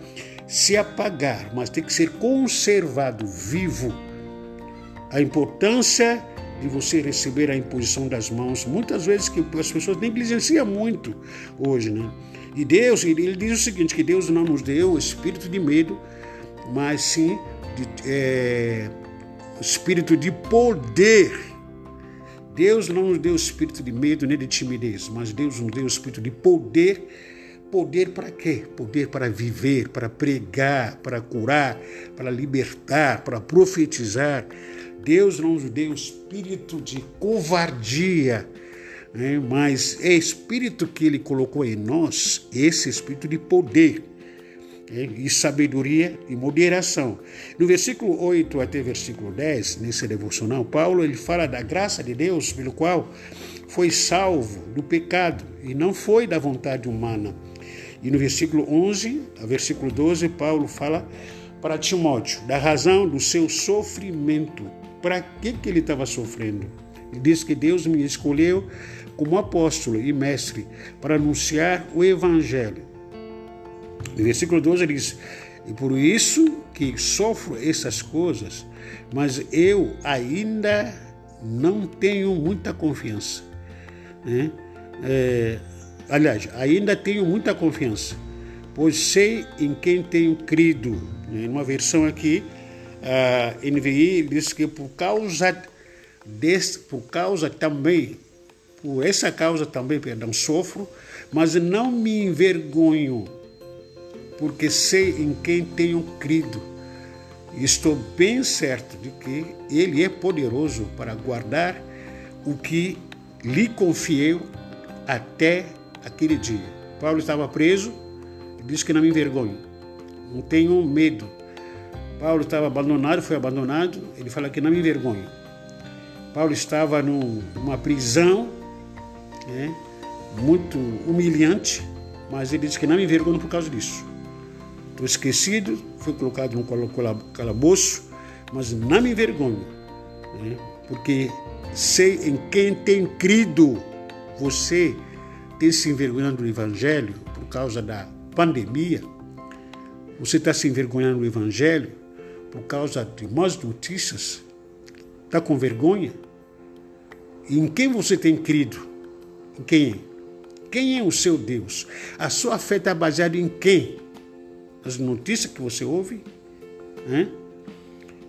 se apagar, mas tem que ser conservado vivo. A importância de você receber a imposição das mãos, muitas vezes que as pessoas negligenciam muito hoje, né? E Deus, ele diz o seguinte, que Deus não nos deu espírito de medo, mas sim de, é, espírito de poder. Deus não nos deu espírito de medo nem de timidez, mas Deus nos deu espírito de poder Poder para quê? Poder para viver, para pregar, para curar, para libertar, para profetizar. Deus não nos deu espírito de covardia, né? mas é espírito que Ele colocou em nós, esse espírito de poder né? e sabedoria e moderação. No versículo 8 até versículo 10, nesse devocional, Paulo ele fala da graça de Deus pelo qual foi salvo do pecado e não foi da vontade humana. E no versículo 11 a versículo 12, Paulo fala para Timóteo da razão do seu sofrimento. Para que, que ele estava sofrendo? Ele diz que Deus me escolheu como apóstolo e mestre para anunciar o evangelho. No versículo 12 ele diz: E por isso que sofro essas coisas, mas eu ainda não tenho muita confiança. Né? É, aliás, ainda tenho muita confiança, pois sei em quem tenho crido. Em uma versão aqui, a NVI diz que por causa desse, por causa também, por essa causa também, perdão, sofro, mas não me envergonho, porque sei em quem tenho crido. Estou bem certo de que Ele é poderoso para guardar o que lhe confiei até aquele dia. Paulo estava preso disse que não me envergonho, não tenho medo. Paulo estava abandonado, foi abandonado, ele fala que não me envergonho. Paulo estava numa prisão né, muito humilhante, mas ele disse que não me envergonho por causa disso. Estou esquecido, fui colocado num calabouço, mas não me envergonho, né, porque sei em quem tem crido. Você tem se envergonhado do Evangelho por causa da pandemia? Você está se envergonhando do Evangelho por causa de más notícias? Está com vergonha? E em quem você tem crido? Em quem? Quem é o seu Deus? A sua fé está baseada em quem? As notícias que você ouve?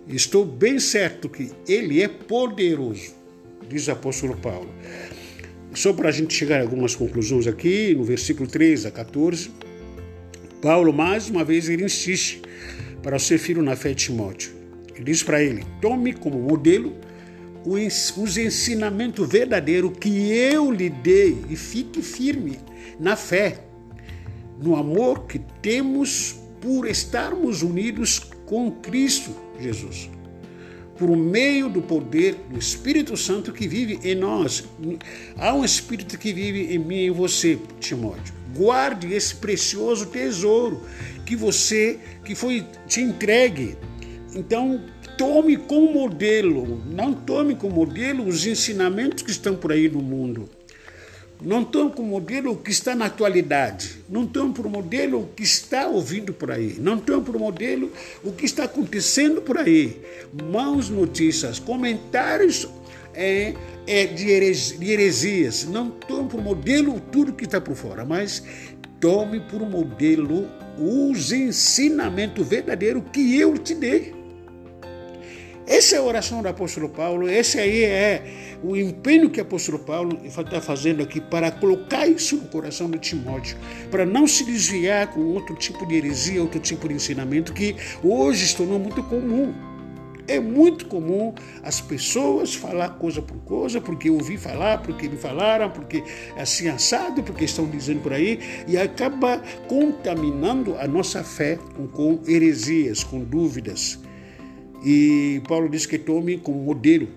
Estou bem certo que Ele é poderoso diz o apóstolo Paulo. Só para a gente chegar a algumas conclusões aqui, no versículo 3 a 14, Paulo mais uma vez ele insiste para o seu filho na fé de Timóteo. Ele diz para ele: tome como modelo os ensinamentos verdadeiros que eu lhe dei e fique firme na fé, no amor que temos por estarmos unidos com Cristo Jesus por meio do poder do Espírito Santo que vive em nós. Há um Espírito que vive em mim e em você, Timóteo. Guarde esse precioso tesouro que você, que foi te entregue. Então, tome como modelo, não tome como modelo os ensinamentos que estão por aí no mundo não estão com o modelo o que está na atualidade, não estão por modelo o que está ouvindo por aí, não estão por modelo o que está acontecendo por aí. Mãos notícias, comentários é, é de, heresias, não estão por modelo tudo que está por fora, mas tome por modelo os ensinamentos verdadeiros que eu te dei. Essa é a oração do apóstolo Paulo, esse aí é o empenho que o apóstolo Paulo está fazendo aqui para colocar isso no coração de Timóteo, para não se desviar com outro tipo de heresia, outro tipo de ensinamento que hoje se tornou muito comum. É muito comum as pessoas falar coisa por coisa, porque ouvi falar, porque me falaram, porque é assim assado, porque estão dizendo por aí, e acaba contaminando a nossa fé com, com heresias, com dúvidas. E Paulo diz que tome como modelo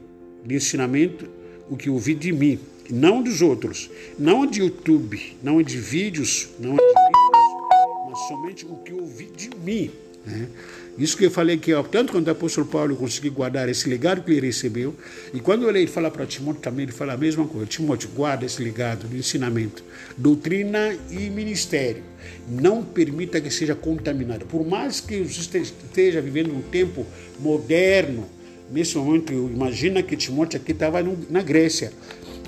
de ensinamento o que ouvi de mim, não dos outros, não de YouTube, não de vídeos, não de vídeos, mas somente o que ouvi de mim. Né? Isso que eu falei que, tanto quando o apóstolo Paulo conseguiu guardar esse legado que ele recebeu, e quando ele fala para Timóteo também, ele fala a mesma coisa: Timóteo, guarda esse legado de ensinamento, doutrina e ministério. Não permita que seja contaminado. Por mais que você esteja vivendo um tempo moderno, nesse momento, imagina que Timóteo aqui estava na Grécia.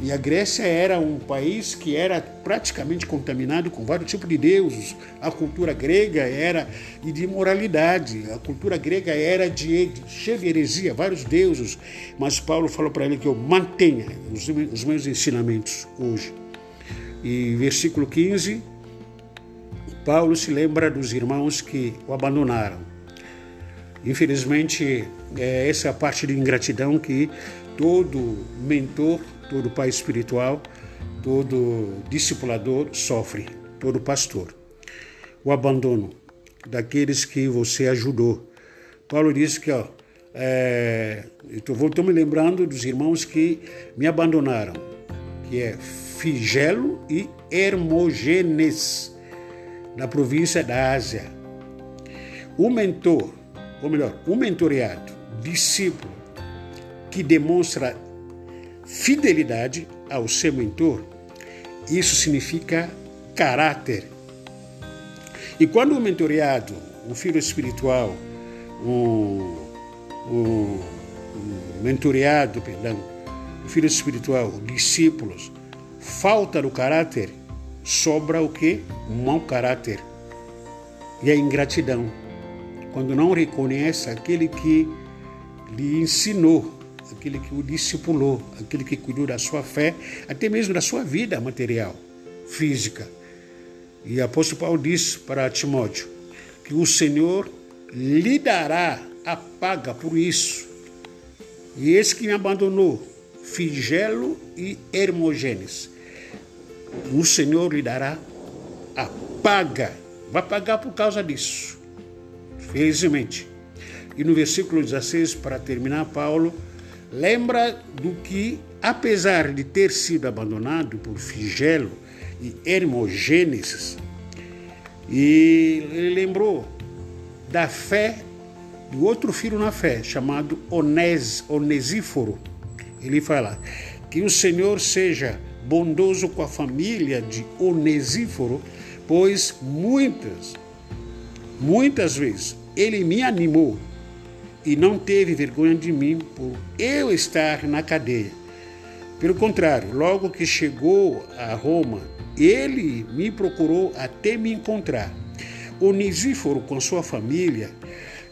E a Grécia era um país que era praticamente contaminado com vários tipos de deuses. A cultura grega era de imoralidade, a cultura grega era de, cheia de heresia, vários deuses. Mas Paulo falou para ele que eu mantenha os, os meus ensinamentos hoje. E versículo 15, Paulo se lembra dos irmãos que o abandonaram. Infelizmente, é essa parte de ingratidão que todo mentor todo pai espiritual, todo discipulador sofre, todo pastor. O abandono daqueles que você ajudou. Paulo diz que, ó, é, estou me lembrando dos irmãos que me abandonaram, que é Figelo e Hermogenes, na província da Ásia. O mentor, ou melhor, o mentoreado, discípulo, que demonstra fidelidade ao seu mentor, isso significa caráter. E quando o mentoreado, um filho espiritual, um, um, um mentoreado, perdão, um filho espiritual, discípulos, falta do caráter, sobra o que? Mau caráter e a ingratidão. Quando não reconhece aquele que lhe ensinou, aquele que o discipulou, aquele que cuidou da sua fé, até mesmo da sua vida material, física. E o apóstolo Paulo diz para Timóteo que o Senhor lhe dará a paga por isso. E esse que me abandonou, Figelo e Hermogênes, o Senhor lhe dará a paga, vai pagar por causa disso. Felizmente. E no versículo 16, para terminar, Paulo lembra do que, apesar de ter sido abandonado por Figelo e Hermogênesis, e ele lembrou da fé do outro filho na fé, chamado Onés, Onesíforo. Ele fala que o Senhor seja bondoso com a família de Onesíforo, pois muitas, muitas vezes ele me animou e não teve vergonha de mim por eu estar na cadeia. Pelo contrário, logo que chegou a Roma, ele me procurou até me encontrar. Onisíforo, com sua família,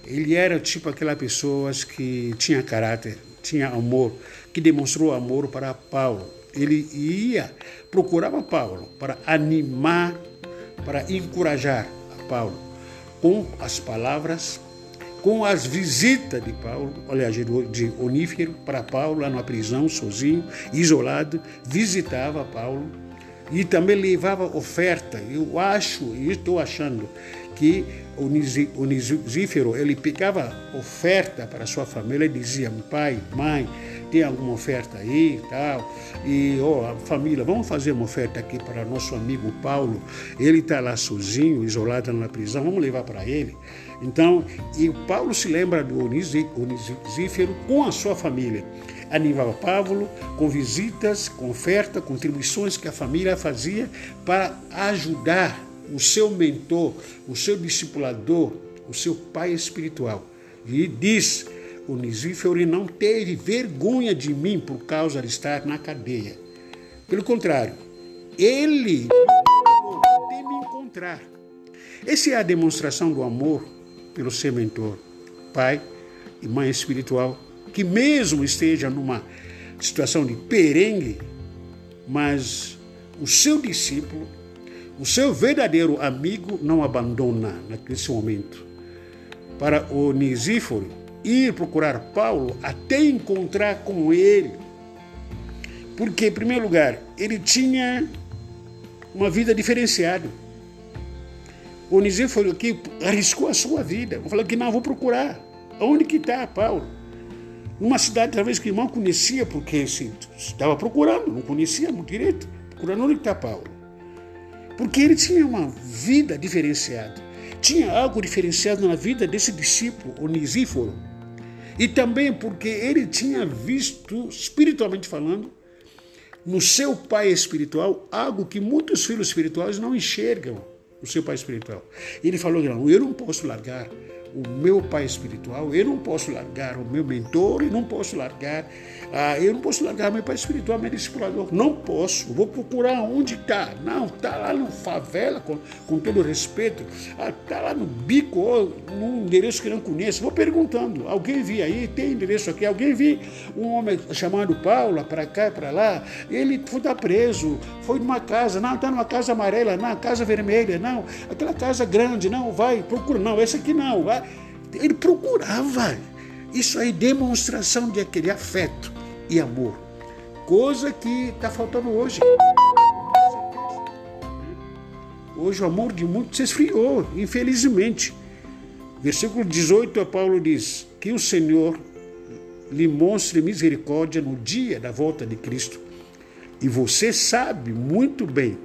ele era tipo aquela pessoa que tinha caráter, tinha amor, que demonstrou amor para Paulo. Ele ia, procurava Paulo para animar, para encorajar a Paulo com as palavras com as visitas de Paulo, aliás, de Onífero para Paulo lá na prisão, sozinho, isolado, visitava Paulo e também levava oferta. Eu acho, e estou achando, que Onisífero, ele pegava oferta para sua família e dizia, pai, mãe, tem alguma oferta aí e tal. E, ó, oh, família, vamos fazer uma oferta aqui para nosso amigo Paulo. Ele está lá sozinho, isolado na prisão, vamos levar para ele. Então, e Paulo se lembra do Onisífero com a sua família. Animava Paulo com visitas, com oferta, contribuições que a família fazia para ajudar o seu mentor, o seu discipulador, o seu pai espiritual. E diz: Onisífero não teve vergonha de mim por causa de estar na cadeia. Pelo contrário, ele me encontrar. Essa é a demonstração do amor pelo seu mentor, pai e mãe espiritual, que mesmo esteja numa situação de perengue, mas o seu discípulo, o seu verdadeiro amigo não abandona nesse momento. Para o Nisíforo ir procurar Paulo até encontrar com ele. Porque, em primeiro lugar, ele tinha uma vida diferenciada Oniseu foi o que arriscou a sua vida. Falou que não, vou procurar. Onde que está Paulo? Numa cidade talvez que não conhecia, porque assim, estava procurando, não conhecia muito direito. Procurando onde está Paulo. Porque ele tinha uma vida diferenciada. Tinha algo diferenciado na vida desse discípulo, Onisíforo. E também porque ele tinha visto, espiritualmente falando, no seu pai espiritual, algo que muitos filhos espirituais não enxergam o seu pai espiritual. Ele falou: não, eu não posso largar o meu pai espiritual, eu não posso largar o meu mentor, eu não posso largar, ah, eu não posso largar meu pai espiritual, meu discipulador. Não posso, vou procurar onde está. Não, está lá no favela, com, com todo respeito, está ah, lá no bico, ou num endereço que não conheço. Vou perguntando, alguém vi aí, tem endereço aqui, alguém vi um homem chamado Paulo, para cá, para lá, ele foi tá preso, foi numa casa, não, está numa casa amarela, não, casa vermelha, não, aquela casa grande, não, vai, procura, não, essa aqui não, vai. Ele procurava. Isso aí, demonstração de aquele afeto e amor. Coisa que está faltando hoje. Hoje o amor de muitos se esfriou, infelizmente. Versículo 18, Paulo diz: Que o Senhor lhe mostre misericórdia no dia da volta de Cristo. E você sabe muito bem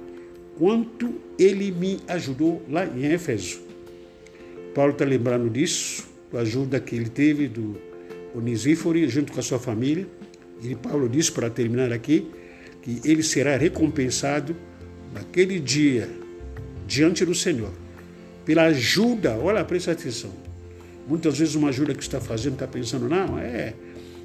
quanto ele me ajudou lá em Éfeso. Paulo está lembrando disso, a ajuda que ele teve do Onisíforo junto com a sua família. E Paulo diz, para terminar aqui, que ele será recompensado naquele dia diante do Senhor pela ajuda. Olha, presta atenção. Muitas vezes uma ajuda que está fazendo está pensando, não, é,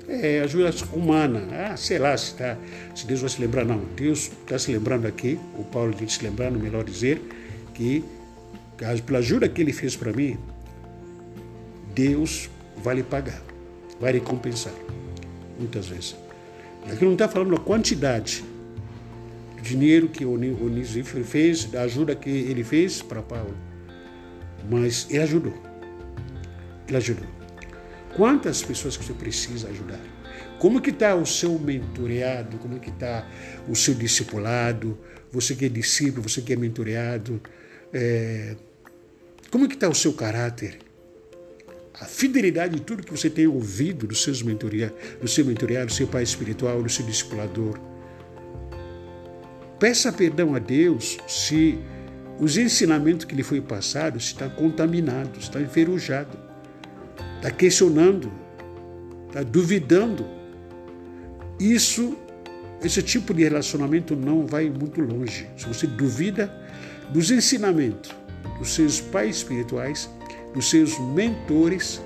é ajuda humana. Ah, sei lá se, tá, se Deus vai se lembrar. Não, Deus está se lembrando aqui, o Paulo tem se lembrando, melhor dizer, que pela ajuda que ele fez para mim, Deus vai lhe pagar, vai lhe compensar. Muitas vezes. Aqui não está falando a quantidade do dinheiro que Onísio fez, da ajuda que ele fez para Paulo. Mas ele ajudou. Ele ajudou. Quantas pessoas que você precisa ajudar? Como que está o seu mentoreado? Como que está o seu discipulado? Você que é discípulo, você que é mentoreado, é... como que está o seu caráter? A fidelidade de tudo que você tem ouvido dos seus mentoria, do seu mentoriado, do seu pai espiritual, do seu discipulador. Peça perdão a Deus se os ensinamentos que lhe foi passado está contaminado, está enferrujado, está questionando, está duvidando. Isso, esse tipo de relacionamento não vai muito longe. Se você duvida dos ensinamentos dos seus pais espirituais, dos seus mentores,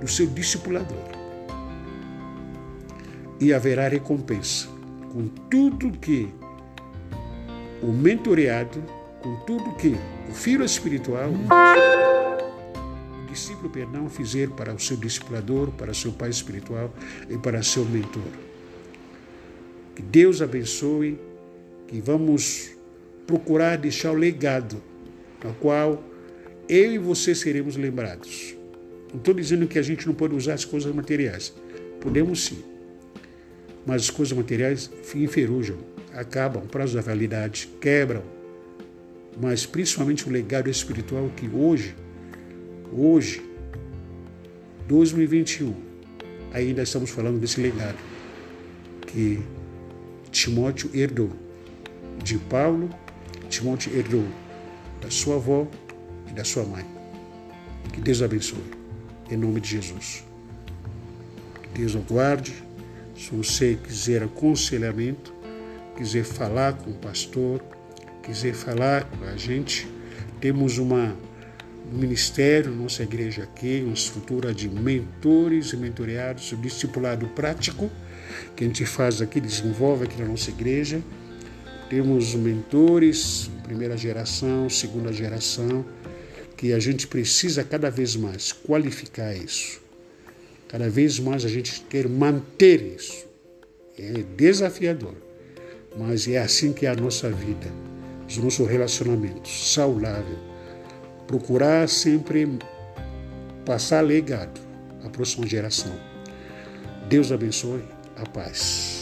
do seu discipulador. E haverá recompensa com tudo que o mentoreado, com tudo que o filho espiritual, o discípulo, perdão, fizer para o seu discipulador, para seu pai espiritual e para seu mentor. Que Deus abençoe, que vamos procurar deixar o legado, no qual eu e você seremos lembrados. Não estou dizendo que a gente não pode usar as coisas materiais. Podemos sim. Mas as coisas materiais enferrujam, acabam, prazo da validade, quebram. Mas principalmente o legado espiritual que hoje, hoje, 2021, ainda estamos falando desse legado que Timóteo herdou de Paulo, Timóteo herdou da sua avó, e da sua mãe. Que Deus abençoe. Em nome de Jesus. Que Deus aguarde. Se você quiser aconselhamento, quiser falar com o pastor, quiser falar com a gente, temos uma, um ministério, nossa igreja aqui, uma estrutura de mentores e mentoreados, discipulado prático, que a gente faz aqui, desenvolve aqui na nossa igreja. Temos mentores, primeira geração, segunda geração, que a gente precisa cada vez mais qualificar isso. Cada vez mais a gente quer manter isso. É desafiador, mas é assim que é a nossa vida, os nossos relacionamentos saudável. Procurar sempre passar legado à próxima geração. Deus abençoe. A paz.